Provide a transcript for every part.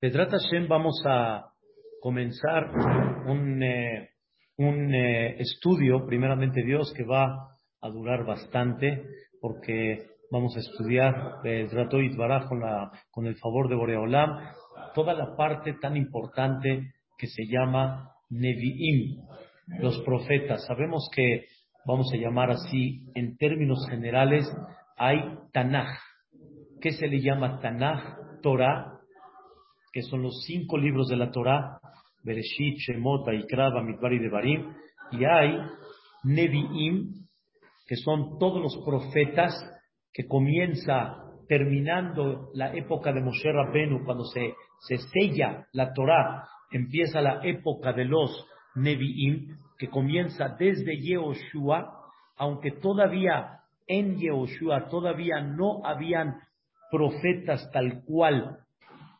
Pedrat Hashem vamos a comenzar un, eh, un eh, estudio, primeramente Dios, que va a durar bastante, porque vamos a estudiar Pedrat Baraj con, la, con el favor de Boreolam, toda la parte tan importante que se llama Nevi'im, los profetas. Sabemos que, vamos a llamar así, en términos generales, hay Tanaj. ¿Qué se le llama Tanaj? Torah, que son los cinco libros de la Torah, Bereshit, Shemot, Vaikra, Bamidbar y Devarim, y hay Nevi'im, que son todos los profetas que comienza terminando la época de Moshe Rabbenu, cuando se, se sella la Torah, empieza la época de los Nevi'im, que comienza desde Yehoshua, aunque todavía en Yehoshua todavía no habían profetas tal cual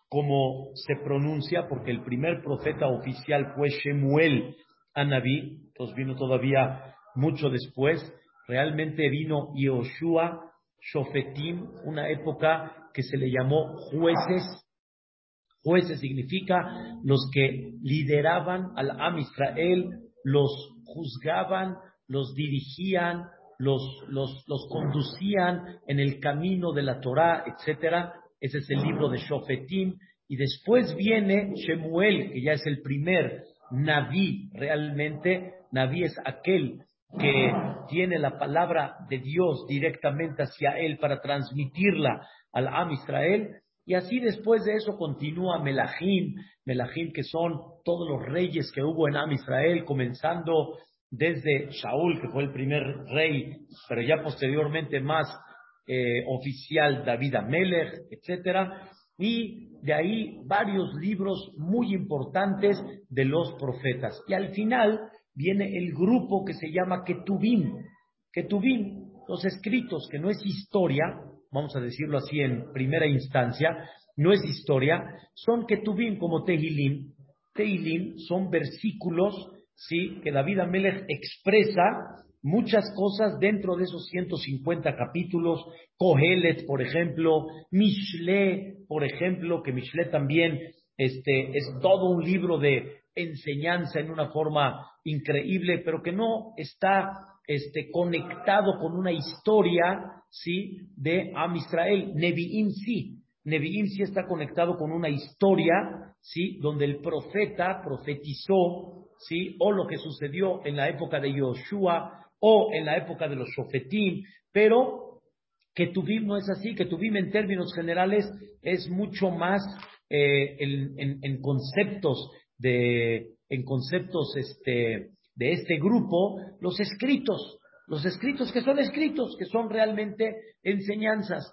como se pronuncia, porque el primer profeta oficial fue Shemuel Anabí, entonces vino todavía mucho después, realmente vino Yehoshua, Shofetim, una época que se le llamó jueces. Jueces significa los que lideraban al Am Israel, los juzgaban, los dirigían, los, los, los conducían en el camino de la Torah, etcétera. Ese es el libro de Shofetim. Y después viene Shemuel, que ya es el primer Naví, realmente. Naví es aquel que tiene la palabra de Dios directamente hacia él para transmitirla al Am Israel. Y así después de eso continúa Melahim, Melahim que son todos los reyes que hubo en Am Israel, comenzando desde Shaul, que fue el primer rey, pero ya posteriormente más eh, oficial David Amelech, etcétera, y de ahí varios libros muy importantes de los profetas. Y al final viene el grupo que se llama Ketubim, Ketubim, los escritos, que no es historia, vamos a decirlo así en primera instancia, no es historia, son Ketubim como Tehilim. Tehilim son versículos, sí, que David Amelech expresa muchas cosas dentro de esos 150 capítulos, Kohelet, por ejemplo, Mishle, por ejemplo, que Mishle también este, es todo un libro de enseñanza en una forma increíble, pero que no está este, conectado con una historia, ¿sí?, de Am Israel. Nevi'im sí, Nevi'im sí está conectado con una historia, ¿sí?, donde el profeta profetizó, ¿sí?, o lo que sucedió en la época de Yoshua, o en la época de los Shofetim, pero que Tuvim no es así, que Tuvim en términos generales es mucho más eh, en, conceptos de en conceptos este, de este grupo, los escritos, los escritos que son escritos, que son realmente enseñanzas.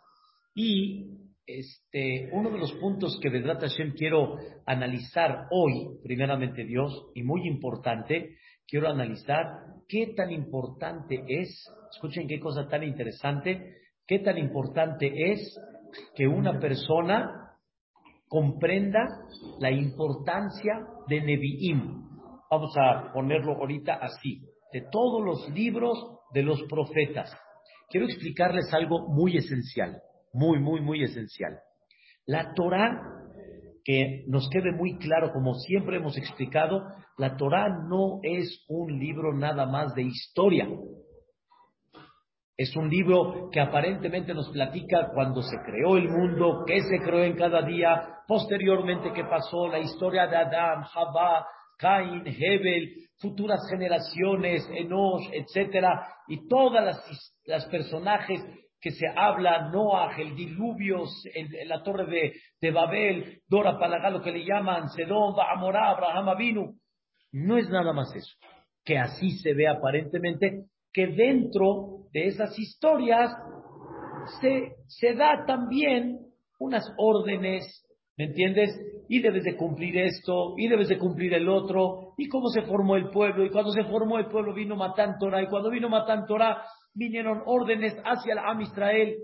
Y este, uno de los puntos que Vedrat Hashem quiero analizar hoy, primeramente Dios, y muy importante, quiero analizar qué tan importante es, escuchen qué cosa tan interesante, qué tan importante es que una persona comprenda la importancia de Nevi'im. Vamos a ponerlo ahorita así, de todos los libros de los profetas. Quiero explicarles algo muy esencial, muy, muy, muy esencial. La Torah que nos quede muy claro, como siempre hemos explicado, la Torah no es un libro nada más de historia. Es un libro que aparentemente nos platica cuando se creó el mundo, qué se creó en cada día, posteriormente qué pasó, la historia de Adán, Jabá, Cain, Hebel, futuras generaciones, Enosh, etcétera, y todas las, las personajes que se habla, Noah, el diluvio, en, la torre de, de, Babel, Dora Palagá, lo que le llaman, Sedón, Amorá, Abraham Avinu. No es nada más eso. Que así se ve aparentemente que dentro de esas historias se, se da también unas órdenes, ¿me entiendes? Y debes de cumplir esto, y debes de cumplir el otro, y cómo se formó el pueblo, y cuando se formó el pueblo vino Matán Torah, y cuando vino Matán Torah vinieron órdenes hacia el Am Israel,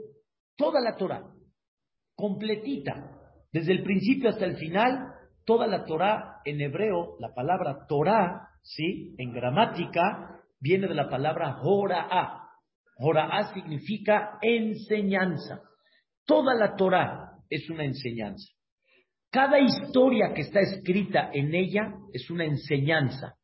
toda la Torah, completita, desde el principio hasta el final, toda la Torah en hebreo, la palabra Torah, ¿sí? En gramática, viene de la palabra Hora'a. Hora'a significa enseñanza. Toda la Torah es una enseñanza. Cada historia que está escrita en ella es una enseñanza.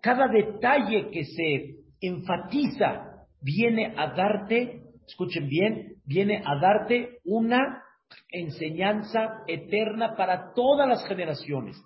Cada detalle que se enfatiza viene a darte, escuchen bien, viene a darte una enseñanza eterna para todas las generaciones.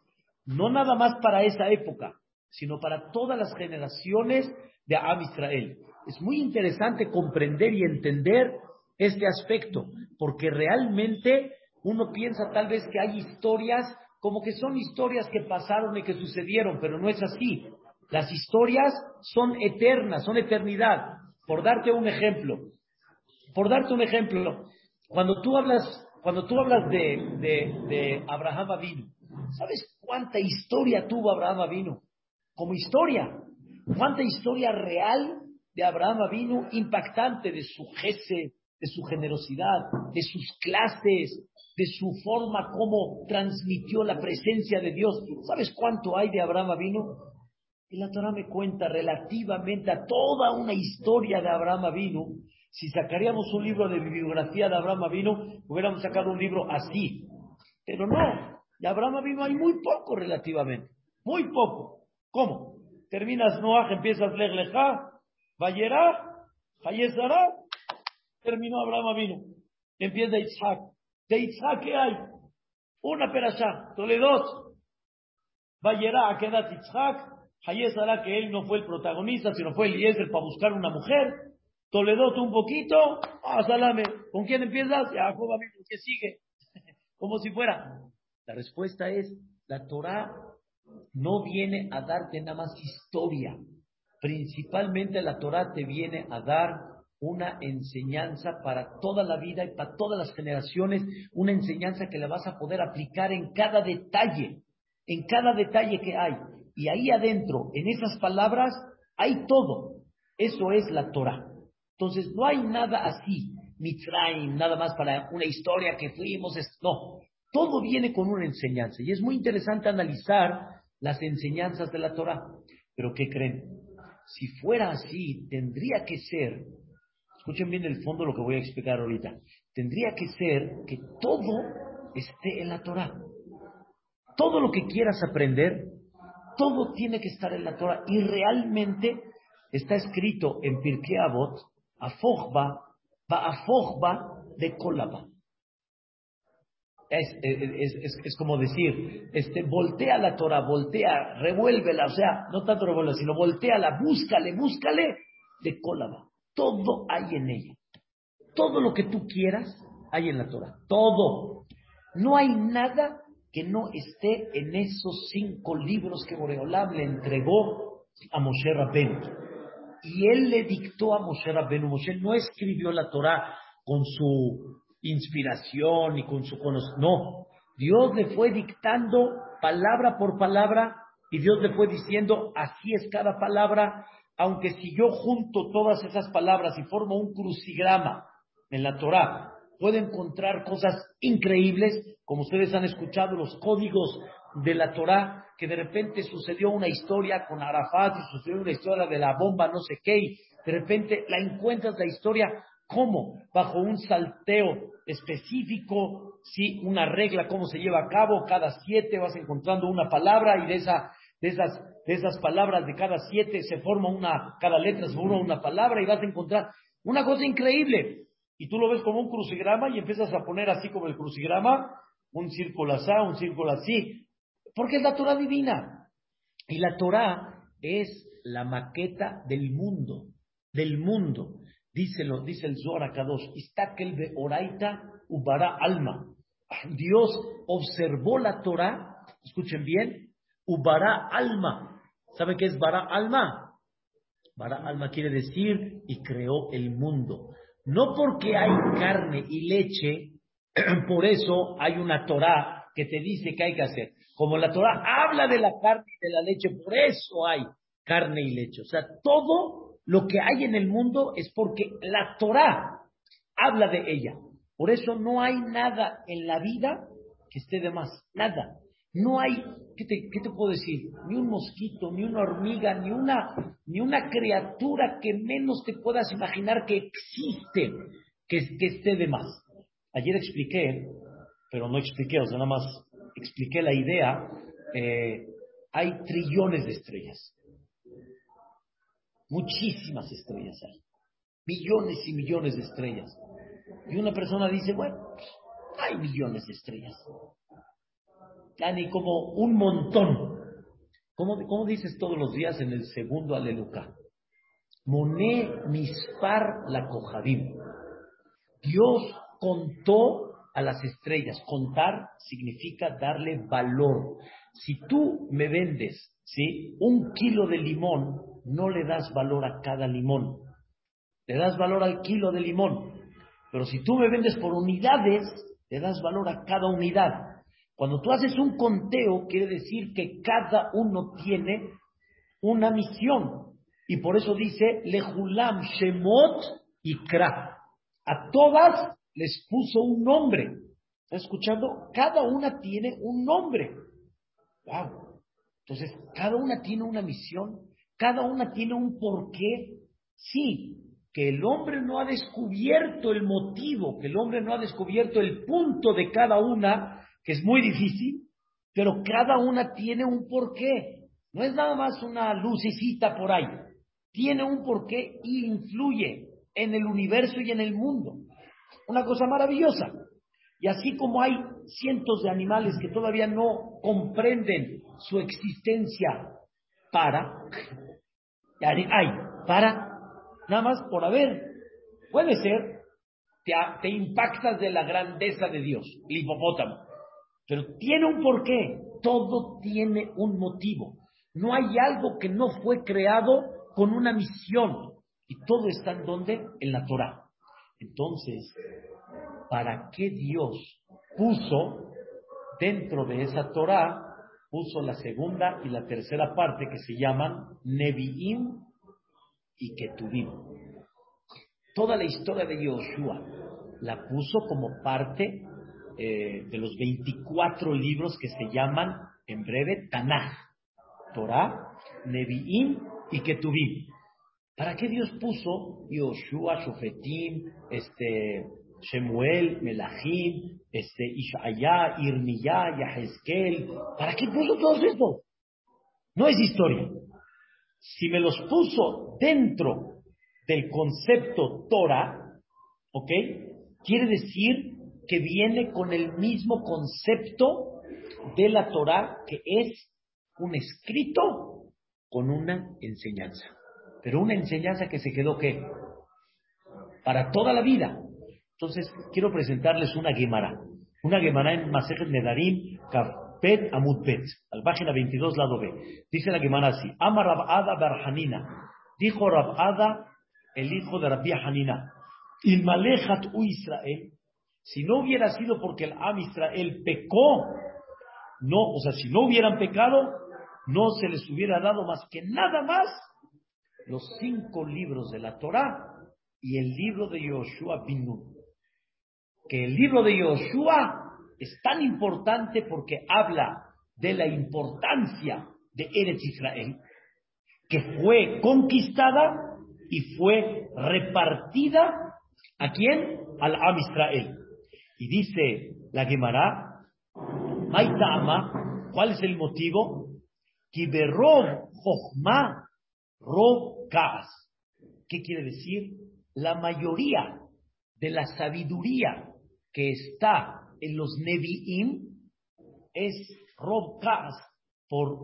No nada más para esa época, sino para todas las generaciones de Am Israel. Es muy interesante comprender y entender este aspecto, porque realmente uno piensa tal vez que hay historias como que son historias que pasaron y que sucedieron, pero no es así. Las historias son eternas, son eternidad. Por darte un ejemplo, por darte un ejemplo, cuando tú hablas, cuando tú hablas de, de, de Abraham Avinu, ¿sabes cuánta historia tuvo Abraham Avinu? Como historia, cuánta historia real de Abraham Avinu impactante de su jefe, de su generosidad, de sus clases, de su forma como transmitió la presencia de Dios. ¿Sabes cuánto hay de Abraham Avinu? Y la Torah me cuenta relativamente a toda una historia de Abraham Avinu. Si sacaríamos un libro de bibliografía de Abraham Avinu, hubiéramos sacado un libro así. Pero no, de Abraham Avinu hay muy poco relativamente. Muy poco. ¿Cómo? Terminas Noah, empiezas Lech Vayera, Hayezara, terminó Abraham Avinu. Empieza Isaac. De Isaac, ¿qué hay? Una perashá, Toledo. Vayera, quedat Isaac, Hayezara, que él no fue el protagonista, sino fue Eliezer para buscar una mujer. Toledo un poquito, ah, salame. ¿Con quién empiezas? Jacob Avinu, ¿qué sigue? Como si fuera. La respuesta es, la Torah no viene a darte nada más historia. Principalmente la Torah te viene a dar una enseñanza para toda la vida y para todas las generaciones, una enseñanza que la vas a poder aplicar en cada detalle, en cada detalle que hay. Y ahí adentro, en esas palabras, hay todo. Eso es la Torah. Entonces, no hay nada así, Mitzrayim, nada más para una historia que fuimos. No, todo viene con una enseñanza. Y es muy interesante analizar las enseñanzas de la Torah. Pero ¿qué creen? Si fuera así, tendría que ser, escuchen bien el fondo lo que voy a explicar ahorita, tendría que ser que todo esté en la Torah. Todo lo que quieras aprender, todo tiene que estar en la Torah. Y realmente está escrito en Pirkei Avot, Afojba, Afojba de Kolaba. Es, es, es, como decir, este, voltea la Torah, voltea, revuélvela, o sea, no tanto revuélvela, sino volteala, búscale, búscale de Cólaba. Todo hay en ella. Todo lo que tú quieras hay en la Torah. Todo. No hay nada que no esté en esos cinco libros que Boreolam le entregó a Moshe Rabbeinu. Y él le dictó a Moshe Rabbeinu. Moshe no escribió la Torah con su inspiración y con su conocimiento. No, Dios le fue dictando palabra por palabra y Dios le fue diciendo, así es cada palabra, aunque si yo junto todas esas palabras y formo un crucigrama en la Torah, puedo encontrar cosas increíbles, como ustedes han escuchado los códigos de la Torah, que de repente sucedió una historia con Arafat y sucedió una historia de la bomba no sé qué, y de repente la encuentras la historia ¿Cómo? Bajo un salteo específico, sí, una regla, cómo se lleva a cabo, cada siete vas encontrando una palabra y de, esa, de, esas, de esas palabras de cada siete se forma una, cada letra se forma una palabra y vas a encontrar una cosa increíble. Y tú lo ves como un crucigrama y empiezas a poner así como el crucigrama, un círculo así, un círculo así, porque es la Torah divina. Y la Torah es la maqueta del mundo, del mundo. Díselo, dice el Zohar Kadosh, Istakel be oraita ubara alma. Dios observó la Torah, escuchen bien, ubara alma. ¿Saben qué es bara alma? Bara alma quiere decir y creó el mundo. No porque hay carne y leche, por eso hay una Torah que te dice que hay que hacer. Como la Torah habla de la carne y de la leche, por eso hay carne y leche. O sea, todo lo que hay en el mundo es porque la Torah habla de ella. Por eso no hay nada en la vida que esté de más. Nada. No hay, ¿qué te, qué te puedo decir? Ni un mosquito, ni una hormiga, ni una, ni una criatura que menos te puedas imaginar que existe que, que esté de más. Ayer expliqué, pero no expliqué, o sea, nada más expliqué la idea, eh, hay trillones de estrellas. Muchísimas estrellas hay. Millones y millones de estrellas. Y una persona dice, bueno, hay millones de estrellas. ni como un montón. ¿Cómo, dices todos los días en el segundo aleluya? Moné mispar la cojadim. Dios contó a las estrellas. Contar significa darle valor. Si tú me vendes ¿sí? un kilo de limón, no le das valor a cada limón. Le das valor al kilo de limón. Pero si tú me vendes por unidades, le das valor a cada unidad. Cuando tú haces un conteo, quiere decir que cada uno tiene una misión. Y por eso dice, Lehulam Shemot y Kra. A todas les puso un nombre. ¿Está escuchando? Cada una tiene un nombre. ¡Wow! Entonces, cada una tiene una misión, cada una tiene un porqué. Sí, que el hombre no ha descubierto el motivo, que el hombre no ha descubierto el punto de cada una, que es muy difícil, pero cada una tiene un porqué. No es nada más una lucecita por ahí. Tiene un porqué y influye en el universo y en el mundo. Una cosa maravillosa. Y así como hay cientos de animales que todavía no comprenden su existencia para, hay, para, nada más por haber, puede ser, te, te impactas de la grandeza de Dios, el hipopótamo, pero tiene un porqué, todo tiene un motivo. No hay algo que no fue creado con una misión. Y todo está en donde? En la Torah. Entonces, ¿para qué Dios puso dentro de esa Torah, puso la segunda y la tercera parte que se llaman Nevi'im y Ketuvim? Toda la historia de Yoshua la puso como parte eh, de los 24 libros que se llaman, en breve, Tanaj, Torah, Nevi'im y Ketuvim. ¿Para qué Dios puso Yoshua, Shofetim, este, Shemuel, Melahim, este, Ishaya, Irmiyah, Yahezkel? ¿Para qué puso todo esto? No es historia. Si me los puso dentro del concepto Torah, ¿ok? Quiere decir que viene con el mismo concepto de la Torah, que es un escrito con una enseñanza pero una enseñanza que se quedó ¿qué? Para toda la vida. Entonces, quiero presentarles una Gemara. Una Gemara en Masejet Nedarim, Kafpet Amutpet, al página 22, lado B. Dice la Gemara así: Ama Rabada Barhanina. Dijo Rabada, el hijo de Rabbi Hanina: Ilmalejat u Israel. Si no hubiera sido porque el Am Israel pecó, no, o sea, si no hubieran pecado, no se les hubiera dado más que nada más los cinco libros de la Torah y el libro de Yoshua Binu. Que el libro de Yoshua es tan importante porque habla de la importancia de Eretz Israel, que fue conquistada y fue repartida a quién? Al Am Israel. Y dice la Gemara, Maitama, ¿cuál es el motivo? Kiberov Jochma Rob ¿Qué quiere decir? La mayoría de la sabiduría que está en los Nevi'im es Rob por,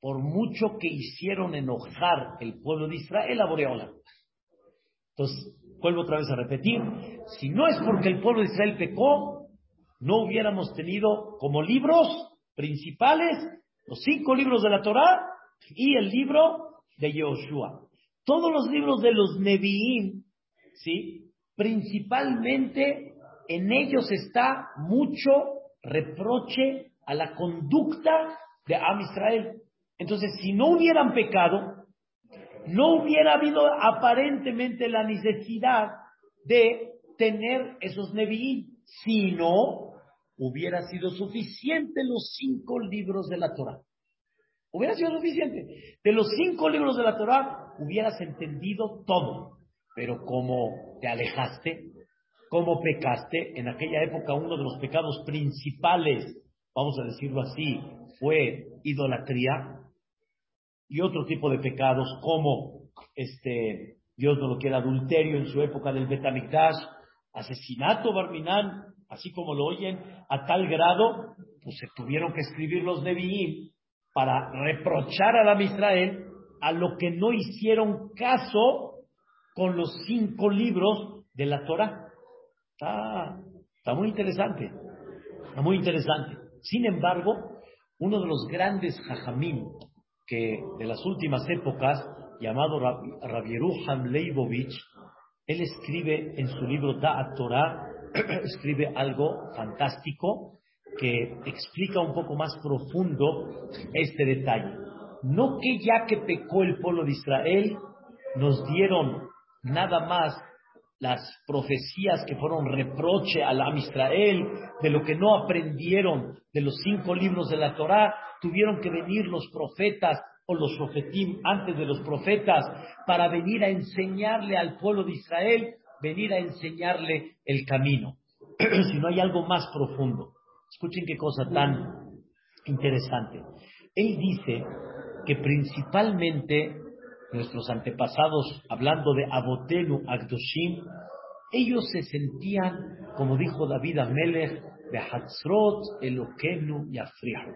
por mucho que hicieron enojar el pueblo de Israel a Boreola. Entonces, vuelvo otra vez a repetir, si no es porque el pueblo de Israel pecó, no hubiéramos tenido como libros principales los cinco libros de la Torah y el libro de Yoshua. Todos los libros de los Nevi'im, ¿sí? Principalmente en ellos está mucho reproche a la conducta de Am Israel. Entonces, si no hubieran pecado, no hubiera habido aparentemente la necesidad de tener esos Nevi'im, sino hubiera sido suficiente los cinco libros de la Torah. Hubiera sido suficiente. De los cinco libros de la Torah hubieras entendido todo. Pero como te alejaste, como pecaste, en aquella época uno de los pecados principales vamos a decirlo así, fue idolatría y otro tipo de pecados como este Dios no lo quiere adulterio en su época del Betamigdash, asesinato Barminán, así como lo oyen, a tal grado, pues se tuvieron que escribir los Nevi'im para reprochar a la Israel a lo que no hicieron caso con los cinco libros de la Torah. Está, muy interesante, está muy interesante. Sin embargo, uno de los grandes jajamín que de las últimas épocas, llamado Rabieruham Leibovich, él escribe en su libro Da'at Torah, escribe algo fantástico que explica un poco más profundo este detalle. No que ya que pecó el pueblo de Israel, nos dieron nada más las profecías que fueron reproche al Am Israel, de lo que no aprendieron de los cinco libros de la Torá, tuvieron que venir los profetas o los profetim antes de los profetas para venir a enseñarle al pueblo de Israel, venir a enseñarle el camino. si no hay algo más profundo. Escuchen qué cosa tan interesante. Él dice que principalmente nuestros antepasados, hablando de Abotenu Agdoshim, ellos se sentían, como dijo David Amelech, de Hatzrot Elokenu Yafrihu.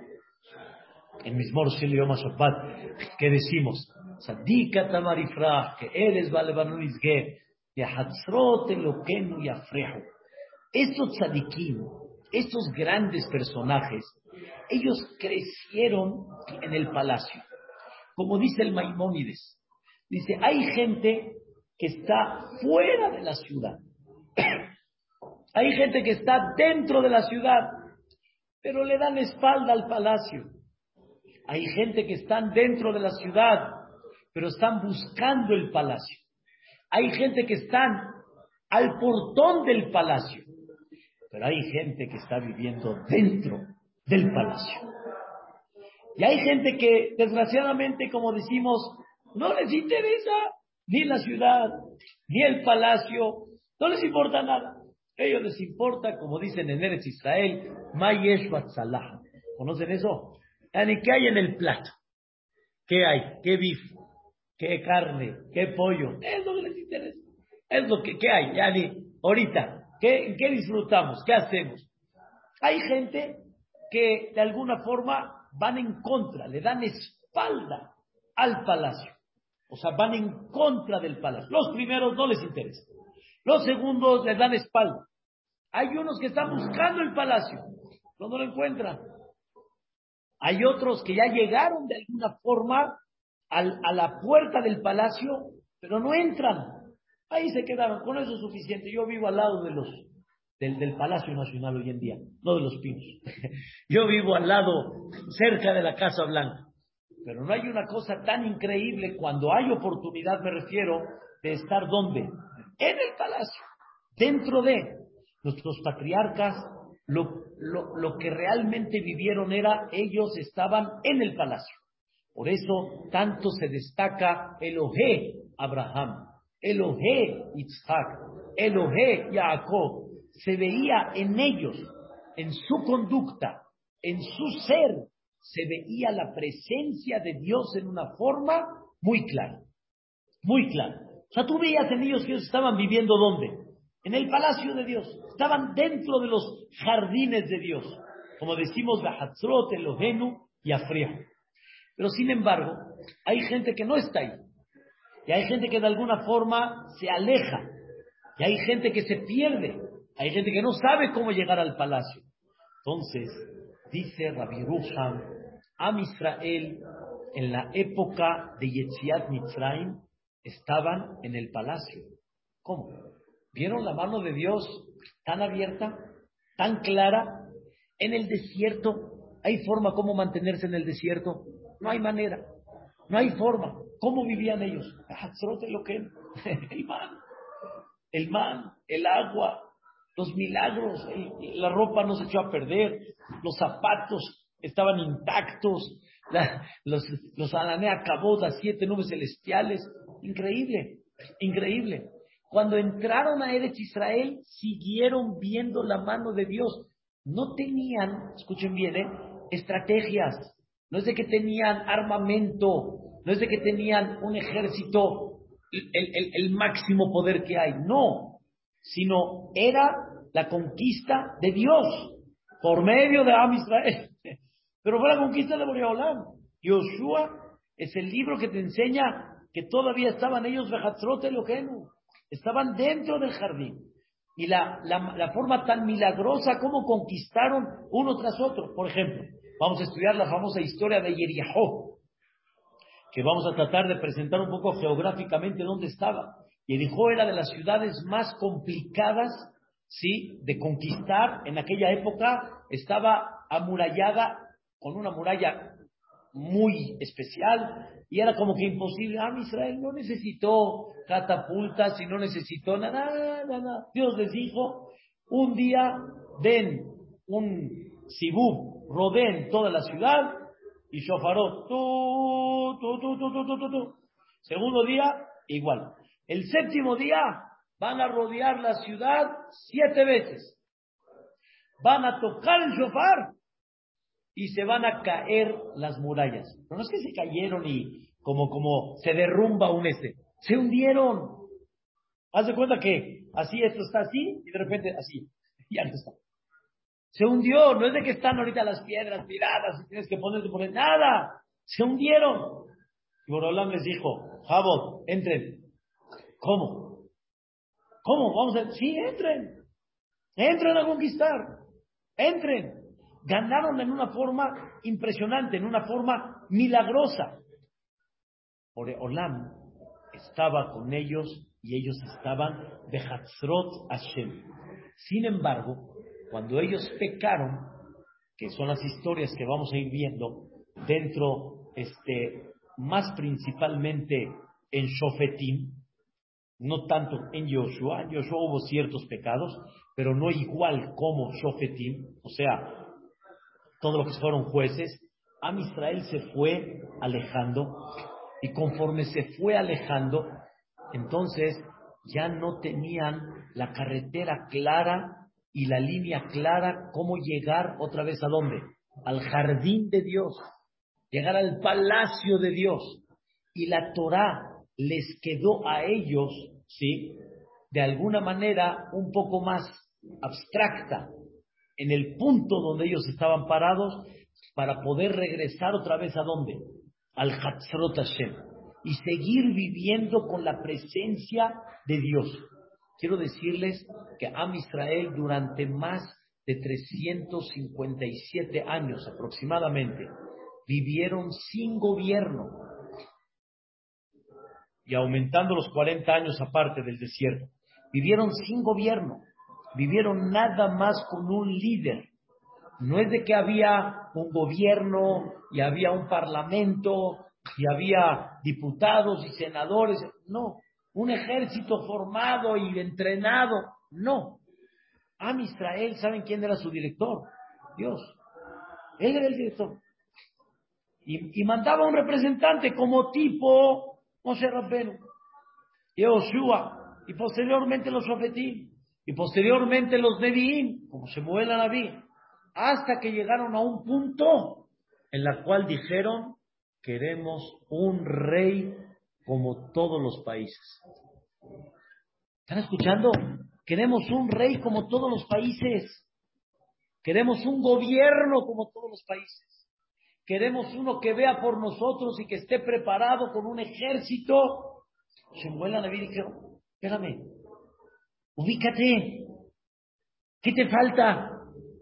En Mismor Yom Shabbat, ¿qué decimos? Sadika Tamarifrah, que él es Balebanu Izge, de Hatzrot Elokenu Yafrihu. Estos tzadikim, estos grandes personajes, ellos crecieron en el palacio. Como dice el Maimónides, dice, hay gente que está fuera de la ciudad. hay gente que está dentro de la ciudad, pero le dan espalda al palacio. Hay gente que están dentro de la ciudad, pero están buscando el palacio. Hay gente que están al portón del palacio, pero hay gente que está viviendo dentro del palacio. Y hay gente que, desgraciadamente, como decimos, no les interesa ni la ciudad, ni el palacio, no les importa nada. Ellos les importa, como dicen en Eretz Israel, Mayesh. ¿Conocen eso? Yani, ¿Qué hay en el plato? ¿Qué hay? ¿Qué bif? ¿Qué carne? ¿Qué pollo? Es lo que les interesa. Es lo que ¿qué hay. Yani, ahorita, ¿Qué, ¿Qué disfrutamos? ¿Qué hacemos? Hay gente que de alguna forma van en contra, le dan espalda al palacio. O sea, van en contra del palacio. Los primeros no les interesa. Los segundos les dan espalda. Hay unos que están buscando el palacio, no lo encuentran. Hay otros que ya llegaron de alguna forma a la puerta del palacio, pero no entran. Ahí se quedaron, con eso es suficiente. Yo vivo al lado de los, del, del Palacio Nacional hoy en día, no de los pinos. Yo vivo al lado, cerca de la Casa Blanca. Pero no hay una cosa tan increíble cuando hay oportunidad, me refiero, de estar donde? En el palacio, dentro de nuestros patriarcas. Lo, lo, lo que realmente vivieron era, ellos estaban en el palacio. Por eso tanto se destaca el Oje Abraham, Elohe Yitzhak, Elohe Jacob, se veía en ellos, en su conducta, en su ser, se veía la presencia de Dios en una forma muy clara, muy clara. O sea, tú veías en ellos que ellos estaban viviendo ¿dónde? En el palacio de Dios, estaban dentro de los jardines de Dios, como decimos, la Hatzrot, Elohenu y Afriah. Pero sin embargo, hay gente que no está ahí. Y hay gente que de alguna forma se aleja. Y hay gente que se pierde. Hay gente que no sabe cómo llegar al palacio. Entonces, dice Rabbi Ruham, Am Israel, en la época de Yetziat Mitzrayim, estaban en el palacio. ¿Cómo? ¿Vieron la mano de Dios tan abierta, tan clara? En el desierto, ¿hay forma cómo mantenerse en el desierto? No hay manera. No hay forma. ¿Cómo vivían ellos? El man, el man, el agua, los milagros, la ropa no se echó a perder, los zapatos estaban intactos, los, los Ananea acabó las siete nubes celestiales. Increíble, increíble. Cuando entraron a Eretz Israel, siguieron viendo la mano de Dios. no tenían, escuchen bien, ¿eh? estrategias, no es de que tenían armamento, no es de que tenían un ejército, el, máximo poder que hay, no, sino era la conquista de Dios por medio de Am Israel. Pero fue la conquista de Boreolam. Yoshua es el libro que te enseña que todavía estaban ellos estaban dentro del jardín. Y la, la, forma tan milagrosa como conquistaron uno tras otro. Por ejemplo, vamos a estudiar la famosa historia de Yeriahó, que vamos a tratar de presentar un poco geográficamente dónde estaba. Yeriahó era de las ciudades más complicadas ¿sí? de conquistar. En aquella época estaba amurallada con una muralla muy especial y era como que imposible. Ah, Israel no necesitó catapultas y no necesitó nada, nada, Dios les dijo, un día den un sibú, rodeen toda la ciudad y tú. Segundo día, igual. El séptimo día van a rodear la ciudad siete veces. Van a tocar el shofar y se van a caer las murallas. No es que se cayeron y como, como se derrumba un este. Se hundieron. Haz de cuenta que así esto está así y de repente así. Ya no está. Se hundió. No es de que están ahorita las piedras tiradas y tienes que ponerte por nada. Se hundieron. Y Borolam les dijo, Jabot, entren. ¿Cómo? ¿Cómo? Vamos a... Sí, entren. Entren a conquistar. Entren ganaron en una forma impresionante, en una forma milagrosa. Olam estaba con ellos y ellos estaban de Hatzrot Hashem. Sin embargo, cuando ellos pecaron, que son las historias que vamos a ir viendo dentro, este, más principalmente en Shofetim, no tanto en Yoshua, en Yoshua hubo ciertos pecados, pero no igual como Shofetim, o sea, todos los que fueron jueces, Am Israel se fue alejando y conforme se fue alejando, entonces ya no tenían la carretera clara y la línea clara cómo llegar otra vez a dónde? Al jardín de Dios, llegar al palacio de Dios. Y la Torah les quedó a ellos, ¿sí? De alguna manera un poco más abstracta, en el punto donde ellos estaban parados para poder regresar otra vez a dónde? Al Hatzrot Hashem y seguir viviendo con la presencia de Dios. Quiero decirles que Am Israel durante más de 357 años aproximadamente vivieron sin gobierno y aumentando los 40 años aparte del desierto, vivieron sin gobierno vivieron nada más con un líder. No es de que había un gobierno y había un parlamento y había diputados y senadores, no, un ejército formado y entrenado, no. Am Israel, ¿saben quién era su director? Dios. Él era el director. Y, mandaba un representante como tipo Moshe Rabbenu, Yoshua, y posteriormente los profetín y posteriormente los Nevi'im, como se mueve la Naví, hasta que llegaron a un punto en la cual dijeron, queremos un rey como todos los países. ¿Están escuchando? Queremos un rey como todos los países. Queremos un gobierno como todos los países. Queremos uno que vea por nosotros y que esté preparado con un ejército. Naví y dijeron, espérame, Ubícate. ¿Qué te falta?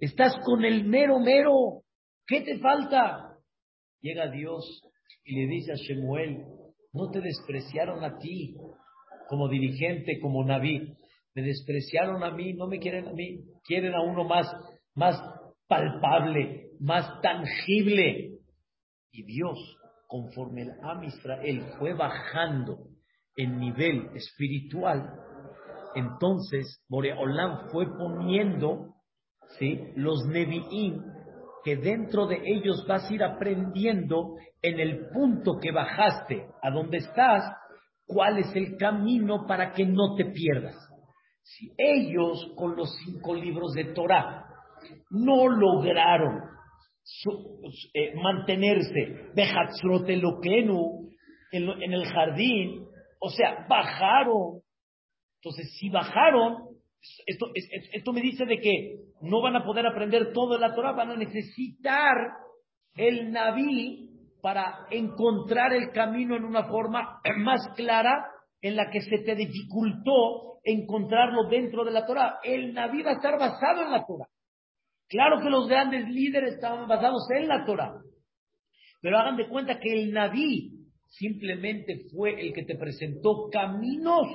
Estás con el mero mero. ¿Qué te falta? Llega Dios y le dice a Shemuel, no te despreciaron a ti como dirigente, como Naví. Me despreciaron a mí, no me quieren a mí. Quieren a uno más, más palpable, más tangible. Y Dios, conforme el Am Israel fue bajando en nivel espiritual, entonces Boreolam fue poniendo ¿sí? los Nevi'im que dentro de ellos vas a ir aprendiendo en el punto que bajaste a donde estás, cuál es el camino para que no te pierdas. Si ellos con los cinco libros de Torah no lograron eh, mantenerse en, en el jardín, o sea, bajaron. Entonces, si bajaron, esto, esto me dice de que no van a poder aprender todo la Torah, van a necesitar el Naví para encontrar el camino en una forma más clara en la que se te dificultó encontrarlo dentro de la Torah. El Naví va a estar basado en la Torah. Claro que los grandes líderes estaban basados en la Torah. Pero hagan de cuenta que el Naví simplemente fue el que te presentó caminos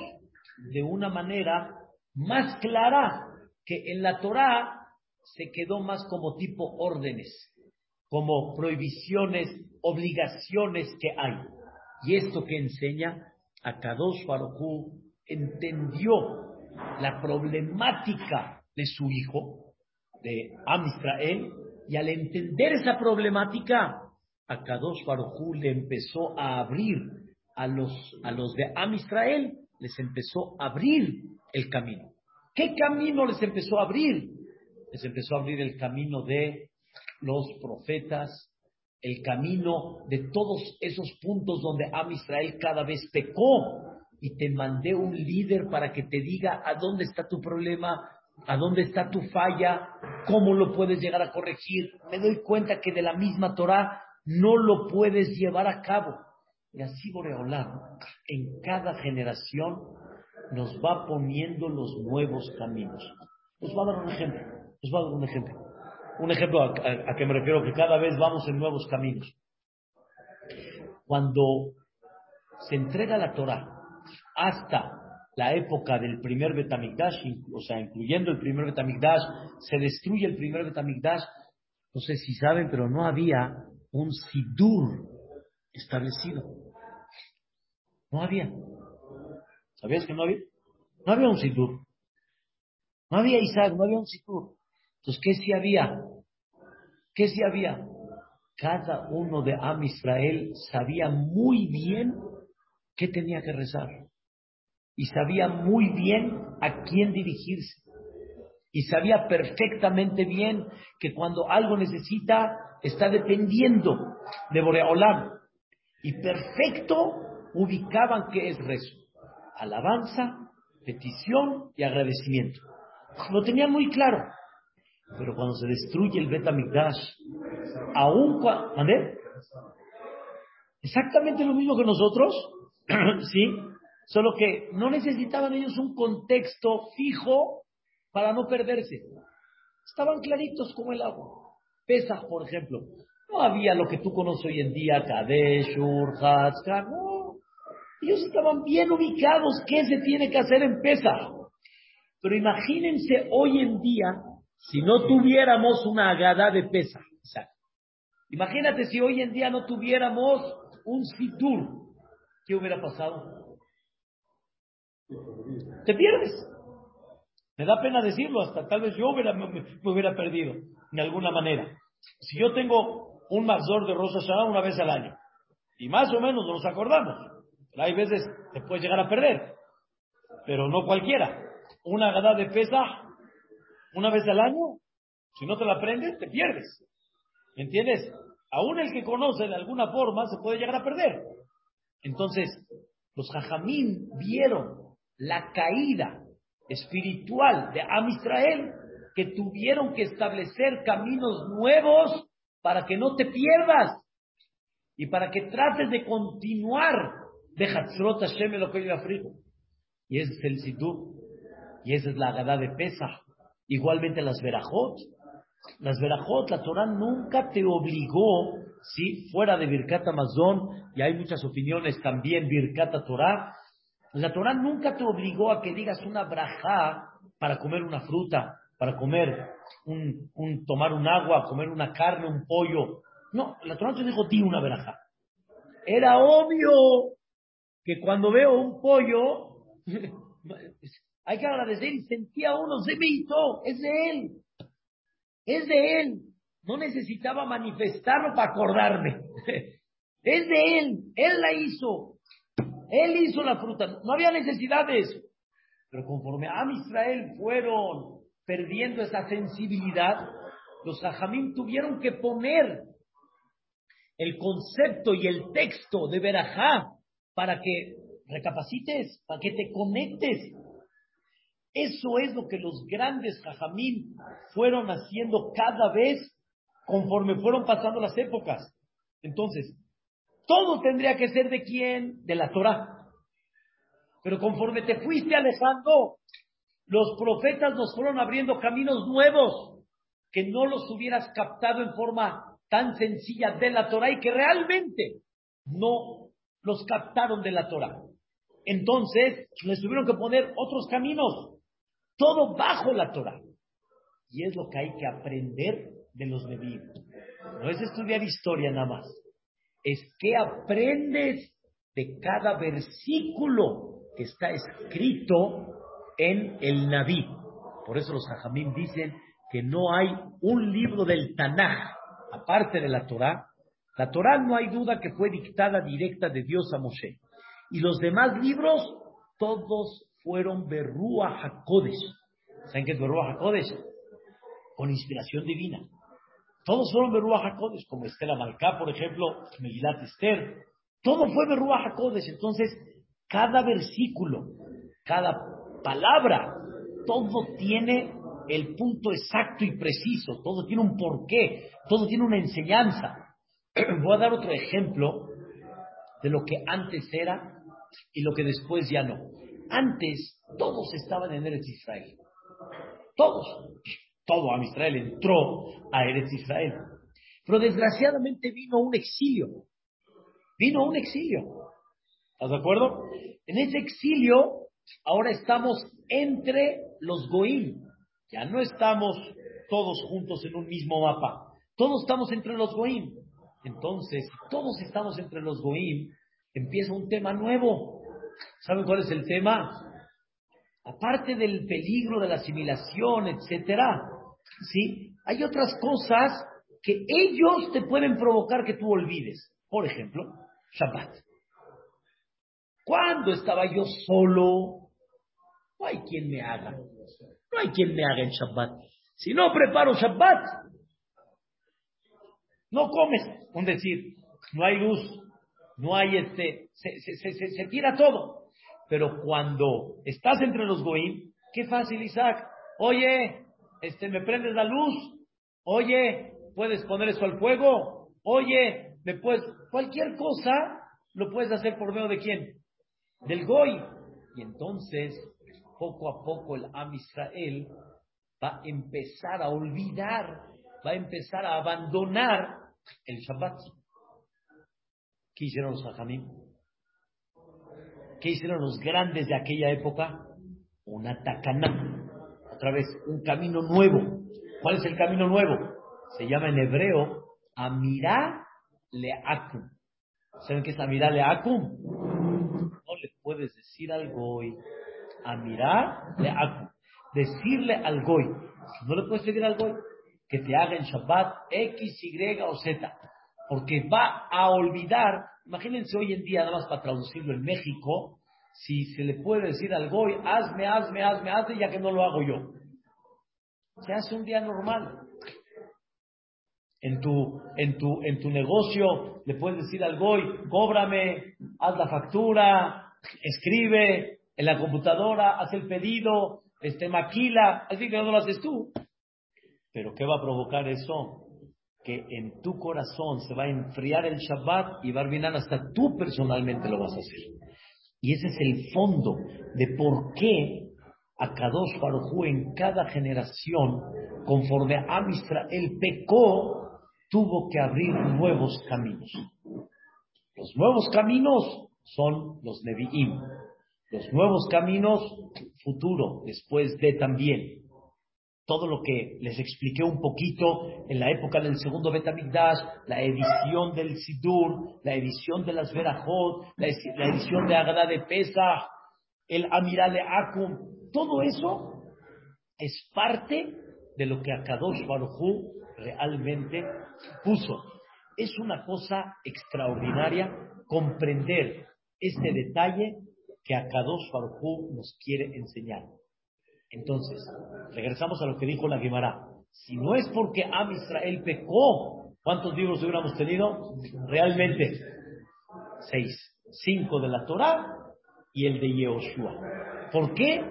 de una manera más clara que en la Torah se quedó más como tipo órdenes, como prohibiciones, obligaciones que hay. Y esto que enseña a Kadosh Baruj entendió la problemática de su hijo, de Am Israel, y al entender esa problemática, a Kadosh Baruj le empezó a abrir a los, a los de Am Israel, les empezó a abrir el camino. ¿Qué camino les empezó a abrir? Les empezó a abrir el camino de los profetas, el camino de todos esos puntos donde Am Israel cada vez pecó. Y te mandé un líder para que te diga a dónde está tu problema, a dónde está tu falla, cómo lo puedes llegar a corregir. Me doy cuenta que de la misma Torah no lo puedes llevar a cabo. Y así Boreolán, en cada generación nos va poniendo los nuevos caminos. Os va a dar un ejemplo. Os va a dar un ejemplo. Un ejemplo a, que me refiero que cada vez vamos en nuevos caminos. Cuando se entrega la Torah hasta la época del primer Betamigdash, o sea, incluyendo el primer Betamigdash, se destruye el primer Betamigdash. No sé si saben, pero no había un Sidur establecido. No había. ¿Sabías que no había? No había un Sidur. No había Isaac, no había un Sidur. Entonces, ¿qué sí había? ¿Qué sí había? Cada uno de Am Israel sabía muy bien qué tenía que rezar. Y sabía muy bien a quién dirigirse. Y sabía perfectamente bien que cuando algo necesita, está dependiendo de Boreolam. Y perfecto ubicaban qué es rezo alabanza, petición y agradecimiento. Lo tenían muy claro. Pero cuando se destruye el Betamigdash, aún cuando... Exactamente lo mismo que nosotros, ¿sí? Solo que no necesitaban ellos un contexto fijo para no perderse. Estaban claritos como el agua. Pesach, por ejemplo. No había lo que tú conoces hoy en día, Kadesh, Urhatz, no ellos estaban bien ubicados qué se tiene que hacer en Pesa. Pero imagínense hoy en día si no tuviéramos una agada de Pesa. imagínate si hoy en día no tuviéramos un situr. ¿Qué hubiera pasado? Te pierdes. Me da pena decirlo, hasta tal vez yo me, hubiera perdido, de alguna manera. Si yo tengo un mazor de Rosa una vez al año, y más o menos nos acordamos, hay veces te puedes llegar a perder, pero no cualquiera. Una gada de pesa una vez al año, si no te la aprendes, te pierdes. ¿Me entiendes? Aún el que conoce de alguna forma se puede llegar a perder. Entonces, los jajamín vieron la caída espiritual de Am Israel que tuvieron que establecer caminos nuevos para que no te pierdas y para que trates de continuar de Hatzrot Hashem lo que frigo. Y ese es el Sidur. Y esa es la Agadá de Pesa. Igualmente las Verajot. Las Verajot, la Torah nunca te obligó, ¿sí? Fuera de Birkat Amazon, y hay muchas opiniones también, Birkat Torah. La Torah nunca te obligó a que digas una brajá para comer una fruta, para comer un, tomar un agua, comer una carne, un pollo. No, la Torah te dijo, di una brajá. Era obvio que cuando veo un pollo, hay que agradecer y sentía uno, se me hizo, es de él, es de él. No necesitaba manifestarlo para acordarme. es de él, él la hizo. Él hizo la fruta, no había necesidad de eso. Pero conforme a Israel fueron perdiendo esa sensibilidad, los hajamim tuvieron que poner el concepto y el texto de Berajá para que recapacites, para que te conectes. Eso es lo que los grandes hajamim fueron haciendo cada vez conforme fueron pasando las épocas. Entonces, todo tendría que ser de quién? De la Torah. Pero conforme te fuiste alejando, los profetas nos fueron abriendo caminos nuevos que no los hubieras captado en forma tan sencilla de la Torah y que realmente no los captaron de la Torah. Entonces les tuvieron que poner otros caminos, todo bajo la Torah. Y es lo que hay que aprender de los Nevi'im. No es estudiar historia nada más, es que aprendes de cada versículo que está escrito en el Naví. Por eso los Jajamim dicen que no hay un libro del Tanaj, aparte de la Torah. La Torah no hay duda que fue dictada directa de Dios a Moshe. Y los demás libros, todos fueron Berrua Hakodesh. ¿Saben qué es Berrua Hakodesh? Con inspiración divina. Todos fueron Berrua Hakodesh, como Estela Malcá, por ejemplo, Megilat Esther. Todo fue Berrua Hakodesh. Entonces, cada versículo, cada palabra, todo tiene el punto exacto y preciso, todo tiene un porqué, todo tiene una enseñanza. Voy a dar otro ejemplo de lo que antes era y lo que después ya no. Antes todos estaban en Eretz Israel. Todos. Todo a Israel entró a Eretz Israel. Pero desgraciadamente vino un exilio. Vino un exilio. ¿Estás de acuerdo? En ese exilio ahora estamos entre los Goim. Ya no estamos todos juntos en un mismo mapa. Todos estamos entre los Goim. Entonces, todos estamos entre los Goim, empieza un tema nuevo. ¿Saben cuál es el tema? Aparte del peligro de la asimilación, etcétera, ¿sí? Hay otras cosas que ellos te pueden provocar que tú olvides. Por ejemplo, Shabbat. Cuando estaba yo solo, no hay quien me haga. No hay quien me haga en Shabbat. Si no preparo Shabbat, no comes. Un decir, no hay luz, no hay este, se, tira todo. Pero cuando estás entre los goim, qué fácil, Isaac. Oye, este, me prendes la luz. Oye, puedes poner eso al fuego. Oye, me puedes, cualquier cosa lo puedes hacer por medio de quién? Del goy. Y entonces, poco a poco el Am Israel va a empezar a olvidar, va a empezar a abandonar el Shabbat. ¿Qué hicieron los Hajamim? ¿Qué hicieron los grandes de aquella época? Una tacaná. Otra vez, un camino nuevo. ¿Cuál es el camino nuevo? Se llama en hebreo Amirá Leakum. ¿Saben qué es Amirá Leakum? No le puedes decir al goy Amirá Leakum. Decirle al goy. No le puedes decir al goy que te haga en Shabbat X, Y o Z porque va a olvidar, imagínense hoy en día, nada más para traducirlo en México, si se le puede decir al goy, hazme, hazme, hazme, hazme, ya que no lo hago yo. Se hace un día normal. En tu, en tu, en tu negocio le puedes decir al goy, cóbrame, haz la factura, escribe en la computadora, haz el pedido, este maquila, así que no lo haces tú. Pero ¿qué va a provocar eso? que en tu corazón se va a enfriar el Shabbat y Barbinan hasta tú personalmente lo vas a hacer. Y ese es el fondo de por qué a Kadosh Baruj en cada generación, conforme a Israel pecó, tuvo que abrir nuevos caminos. Los nuevos caminos son los Nevi'im. Los nuevos caminos, futuro, después de también todo lo que les expliqué un poquito en la época del segundo Betamigdash, la edición del Sidur, la edición de las Verajot, la, edición de Agadá de Pesach, el Amiral de Akum, todo eso es parte de lo que Akadosh Baruj realmente puso. Es una cosa extraordinaria comprender este detalle que Akadosh Baruj nos quiere enseñar. Entonces, regresamos a lo que dijo la Guimara. Si no es porque Am Israel pecó, ¿cuántos libros hubiéramos tenido? Realmente, seis. Cinco de la Torah y el de Yehoshua. ¿Por qué?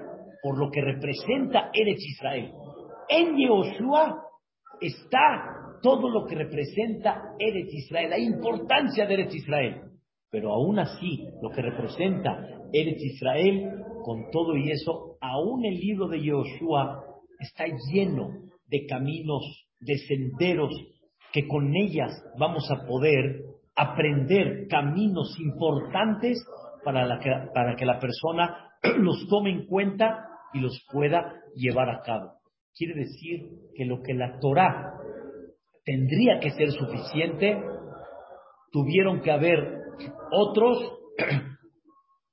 Por lo que representa Eretz Israel. En Yehoshua está todo lo que representa Eretz Israel, la importancia de Eretz Israel. Pero aún así, lo que representa Eretz Israel, con todo y eso, aún el libro de Yehoshua está lleno de caminos, de senderos, que con ellas vamos a poder aprender caminos importantes para, que, para que la persona los tome en cuenta y los pueda llevar a cabo. Quiere decir que lo que la Torah tendría que ser suficiente, tuvieron que haber otros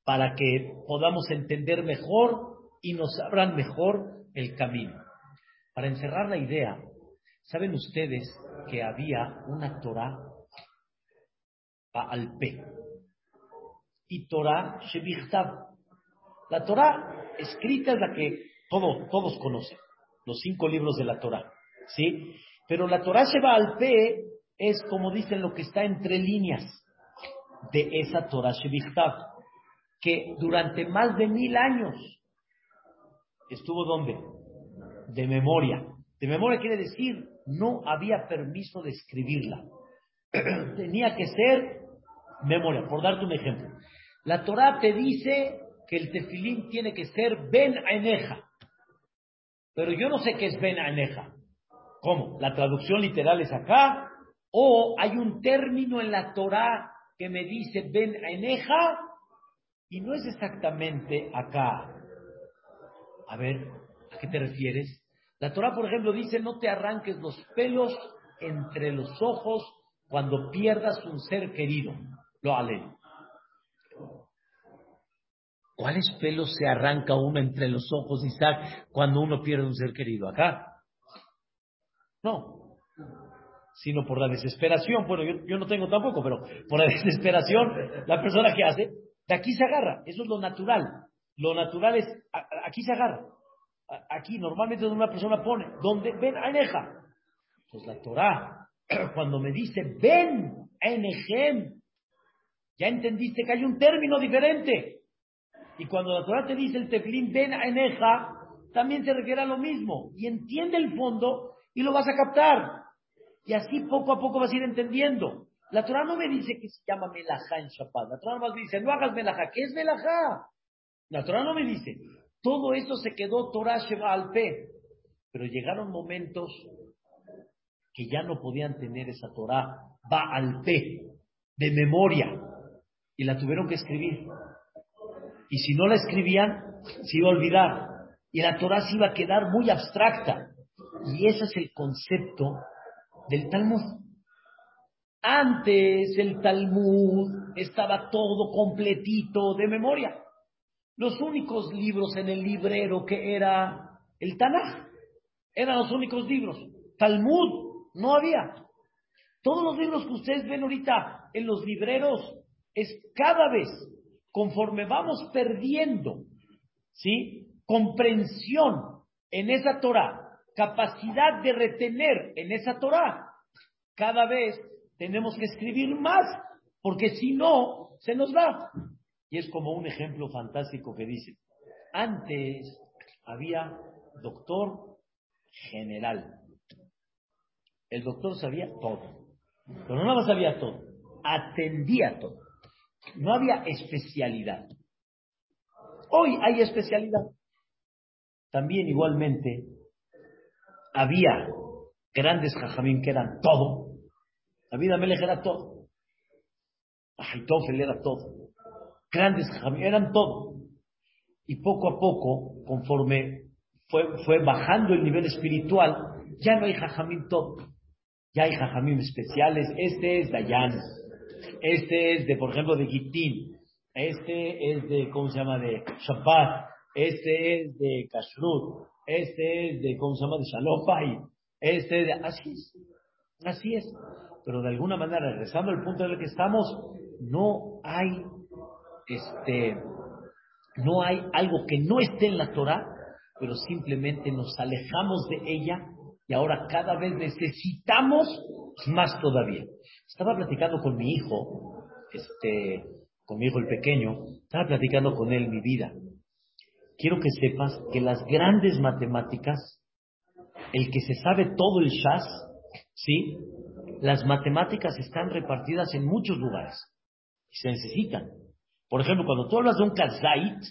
para que podamos entender mejor y nos abran mejor el camino. Para encerrar la idea, ¿saben ustedes que había una Torah al P. Y Torah Shebichtav. La Torah escrita es la que todos, todos conocen, los cinco libros de la Torah. ¿Sí? Pero la Torah Sheba al P es como dicen lo que está entre líneas de esa Torah Shebichtav, que durante más de mil años estuvo donde? De memoria. De memoria quiere decir, no había permiso de escribirla. Tenía que ser memoria, por darte un ejemplo. La Torah te dice que el tefilín tiene que ser ben aneja. Pero yo no sé qué es ben aneja. ¿Cómo? ¿La traducción literal es acá? ¿O hay un término en la Torah que me dice ben aneja? Y no es exactamente acá. A ver, ¿a qué te refieres? La Torah, por ejemplo, dice no te arranques los pelos entre los ojos cuando pierdas un ser querido lo alen. ¿Cuáles pelos se arranca uno entre los ojos, Isaac, cuando uno pierde un ser querido? ¿Acá? No. Sino por la desesperación. Bueno, yo, no tengo tampoco, pero por la desesperación, la persona que hace, de aquí se agarra. Eso es lo natural. Lo natural es, aquí se agarra. Aquí normalmente una persona pone, donde ven aneja. Pues la Torah, cuando me dice ven enejem, ya entendiste que hay un término diferente. Y cuando la Torah te dice el tefilín ven eneja, también se refiere a lo mismo. Y entiende el fondo y lo vas a captar. Y así poco a poco vas a ir entendiendo. La Torah no me dice que se llama melajá en Shabbat. La Torah no me dice, no hagas melajá. ¿Qué es melajá? La Torah no me dice. Todo eso se quedó Torah Sheba al P. Pero llegaron momentos que ya no podían tener esa Torah va al P, de memoria y la tuvieron que escribir. Y si no la escribían, se iba a olvidar. Y la Torah se iba a quedar muy abstracta. Y ese es el concepto del Talmud. Antes el Talmud estaba todo completito de memoria. Los únicos libros en el librero que era el Tanaj eran los únicos libros. Talmud no había. Todos los libros que ustedes ven ahorita en los libreros es cada vez, conforme vamos perdiendo, ¿sí? Comprensión en esa Torah, capacidad de retener en esa Torah, cada vez tenemos que escribir más, porque si no, se nos va. Y es como un ejemplo fantástico que dice, antes había doctor general. El doctor sabía todo, pero no más sabía todo, atendía todo. No había especialidad. Hoy hay especialidad. También igualmente había grandes jajamín que eran todo. La vida Melech era todo. Aitofel era todo. Grandes eran todo. Y poco a poco, conforme fue, fue bajando el nivel espiritual, ya no hay jajamín todo. Ya hay jajamín especiales. Este es Dayan este es de, por ejemplo, de Gittin, este es de, ¿cómo se llama?, de Shabbat, este es de Kashrut, este es de, ¿cómo se llama?, de Shalom este es de, así es, así es. Pero de alguna manera, regresando al punto en el que estamos, no hay, este, no hay algo que no esté en la Torah, pero simplemente nos alejamos de ella y ahora cada vez necesitamos más todavía. Estaba platicando con mi hijo, este, con mi hijo el pequeño, estaba platicando con él mi vida. Quiero que sepas que las grandes matemáticas, el que se sabe todo el Shas, ¿sí? Las matemáticas están repartidas en muchos lugares y se necesitan. Por ejemplo, cuando tú hablas de un kazait,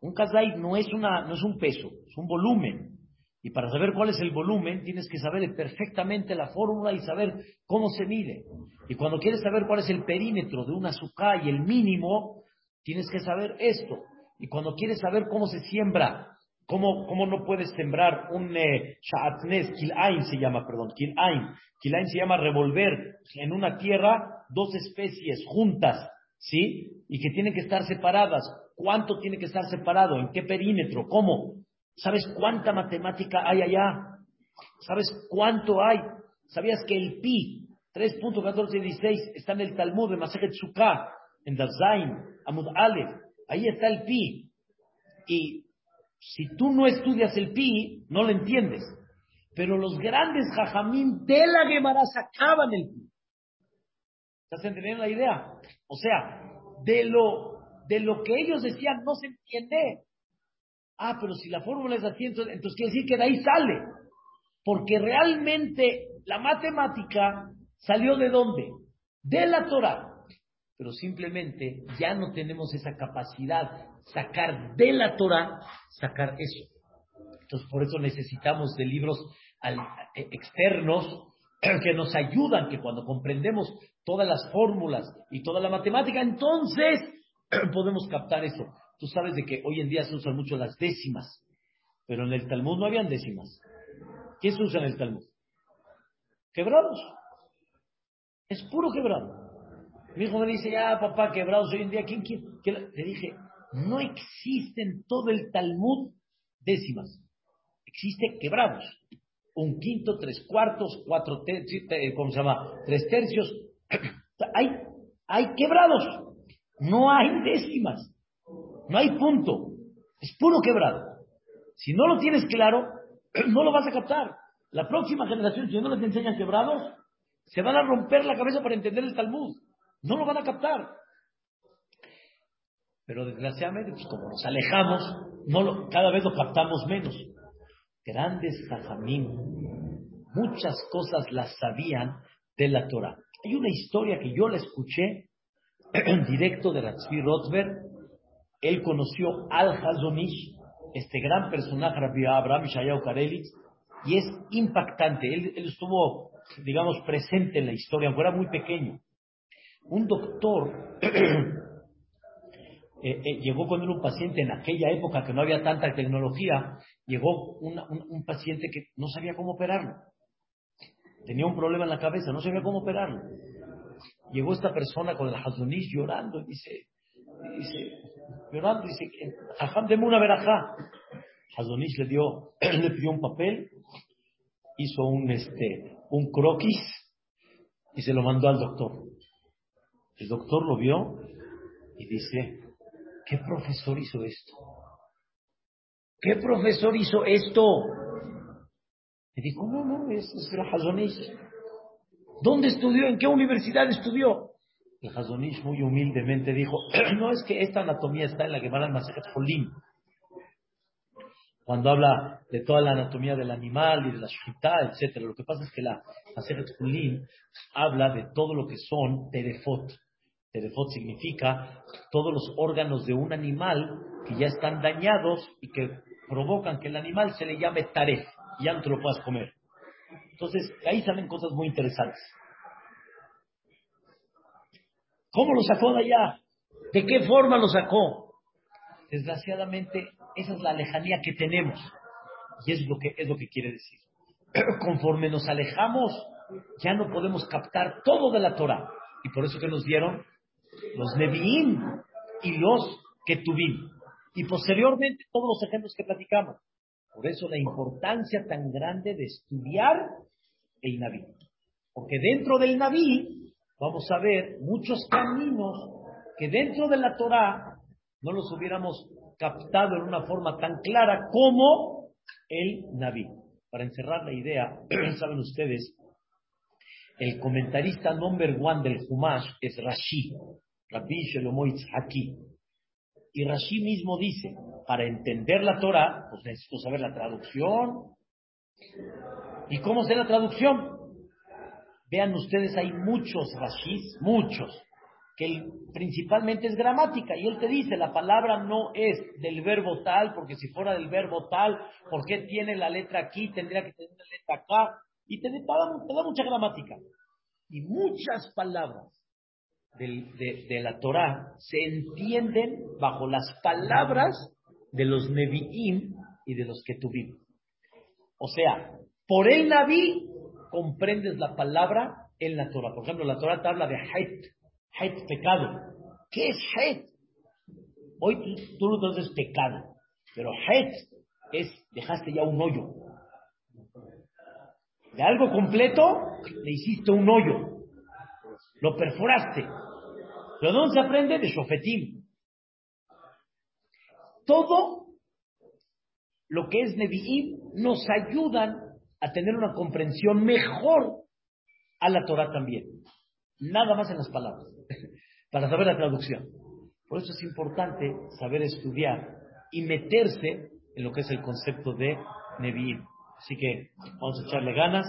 un kazait no es, una, no es un peso, es un volumen. Y para saber cuál es el volumen, tienes que saber perfectamente la fórmula y saber cómo se mide. Y cuando quieres saber cuál es el perímetro de una azúcar y el mínimo, tienes que saber esto. Y cuando quieres saber cómo se siembra, cómo, cómo no puedes sembrar un eh, kilain se llama, perdón, kilain. Kilain se llama revolver en una tierra dos especies juntas, ¿sí? Y que tienen que estar separadas. ¿Cuánto tiene que estar separado? ¿En qué perímetro? ¿Cómo? ¿Sabes cuánta matemática hay allá? ¿Sabes cuánto hay? ¿Sabías que el pi, 3.1416, está en el Talmud de Masejet Sukkah, en Dazain, Amud Aleph? Ahí está el pi. Y si tú no estudias el pi, no lo entiendes. Pero los grandes jajamín de la Gemara sacaban el pi. ¿Estás entendiendo la idea? O sea, de lo, de lo que ellos decían no se entiende. Ah, pero si la fórmula es así, entonces, quiere decir que de ahí sale. Porque realmente la matemática salió de dónde? De la Torah. Pero simplemente ya no tenemos esa capacidad sacar de la Torah, sacar eso. Entonces por eso necesitamos de libros eh, externos que nos ayudan, que cuando comprendemos todas las fórmulas y toda la matemática, entonces podemos captar eso. Tú sabes de que hoy en día se usan mucho las décimas, pero en el Talmud no habían décimas. ¿Qué se usa en el Talmud? Quebrados. Es puro quebrado. Mi hijo me dice, ya papá, quebrados hoy en día, ¿quién quiere? Le dije, no existe en todo el Talmud décimas. Existe quebrados. Un quinto, tres cuartos, cuatro tercios, ¿cómo se llama? Tres tercios. hay, hay quebrados. No hay décimas. No hay punto. Es puro quebrado. Si no lo tienes claro, no lo vas a captar. La próxima generación, si no les enseñan quebrados, se van a romper la cabeza para entender el Talmud. No lo van a captar. Pero desgraciadamente, pues, como nos alejamos, no cada vez lo captamos menos. Grandes jajamín, muchas cosas las sabían de la Torah. Hay una historia que yo la escuché en directo de Ratzvi Rothberg él conoció al Hazonish, este gran personaje, Rabbi Abraham Shayahu Karelitz, y es impactante. Él, estuvo, digamos, presente en la historia, aunque era muy pequeño. Un doctor eh, eh, llegó con un paciente en aquella época que no había tanta tecnología, llegó un, paciente que no sabía cómo operarlo. Tenía un problema en la cabeza, no sabía cómo operarlo. Llegó esta persona con el Hazonish llorando y dice, dice, llorando, dice, Jajam, deme una verajá. Hazonish le dio, le pidió un papel, hizo un, este, un croquis y se lo mandó al doctor. El doctor lo vio y dice, ¿qué profesor hizo esto? ¿Qué profesor hizo esto? Le dijo, no, no, es, es Hazonish. ¿Dónde estudió? ¿En qué universidad estudió? El Hazonish muy humildemente dijo, no es que esta anatomía está en la Gemara Masejet Jolim. Cuando habla de toda la anatomía del animal y de la shita, etc. Lo que pasa es que la Masejet Jolim habla de todo lo que son terefot. Terefot significa todos los órganos de un animal que ya están dañados y que provocan que el animal se le llame taref y ya no te lo puedas comer. Entonces, ahí salen cosas muy interesantes. ¿Cómo lo sacó de allá? ¿De qué forma lo sacó? Desgraciadamente, esa es la lejanía que tenemos. Y es lo que, es lo que quiere decir. Conforme nos alejamos, ya no podemos captar todo de la Torah. Y por eso que nos dieron los Nevi'im y los Ketubim. Y posteriormente todos los ejemplos que platicamos. Por eso la importancia tan grande de estudiar el Naví. Porque dentro del Naví vamos a ver muchos caminos que dentro de la Torah no los hubiéramos captado en una forma tan clara como el Naví. para encerrar la idea, saben ustedes, el comentarista number one del Humash es Rashi, Rabbi Shelomo Itzhaki. Y Rashi mismo dice, para entender la Torah, pues necesito saber la traducción. ¿Y cómo sé la traducción? Vean ustedes, hay muchos Rashis, muchos, que principalmente es gramática. Y él te dice, la palabra no es del verbo tal, porque si fuera del verbo tal, ¿por qué tiene la letra aquí? Tendría que tener la letra acá. Y te, da, mucha gramática. Y muchas palabras de, la Torah se entienden bajo las palabras de los Nevi'im y de los Ketubim. O sea, por el Naví comprendes la palabra en la Torah. Por ejemplo, la Torah te habla de Hait, Hait pecado. ¿Qué es Hait? Hoy tú, tú lo dices pecado, pero Hait es dejaste ya un hoyo. De algo completo le hiciste un hoyo. Lo perforaste. ¿Pero dónde se aprende? De Shofetim. Todo lo que es Nevi'im nos ayudan a tener una comprensión mejor a la Torah también. Nada más en las palabras, para saber la traducción. Por eso es importante saber estudiar y meterse en lo que es el concepto de Nevi'im. Así que vamos a echarle ganas,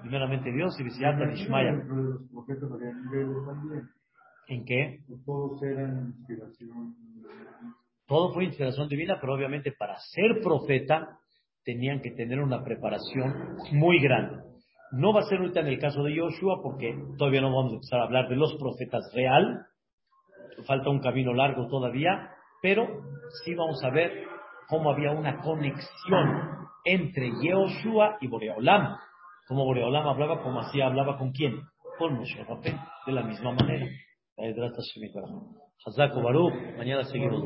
primeramente Dios y visitar a Ishmael. ¿En qué? Todos eran inspiración. Todo fue inspiración divina, pero obviamente para ser profeta tenían que tener una preparación muy grande. No va a ser ahorita en el caso de Joshua porque todavía no vamos a empezar a hablar de los profetas real. Falta un camino largo todavía, pero sí vamos a ver cómo había una conexión entre Yehoshua y Boreolam. Como Boreolam hablaba, como así hablaba con quién? Con Moshe de la misma manera. Mañana seguimos.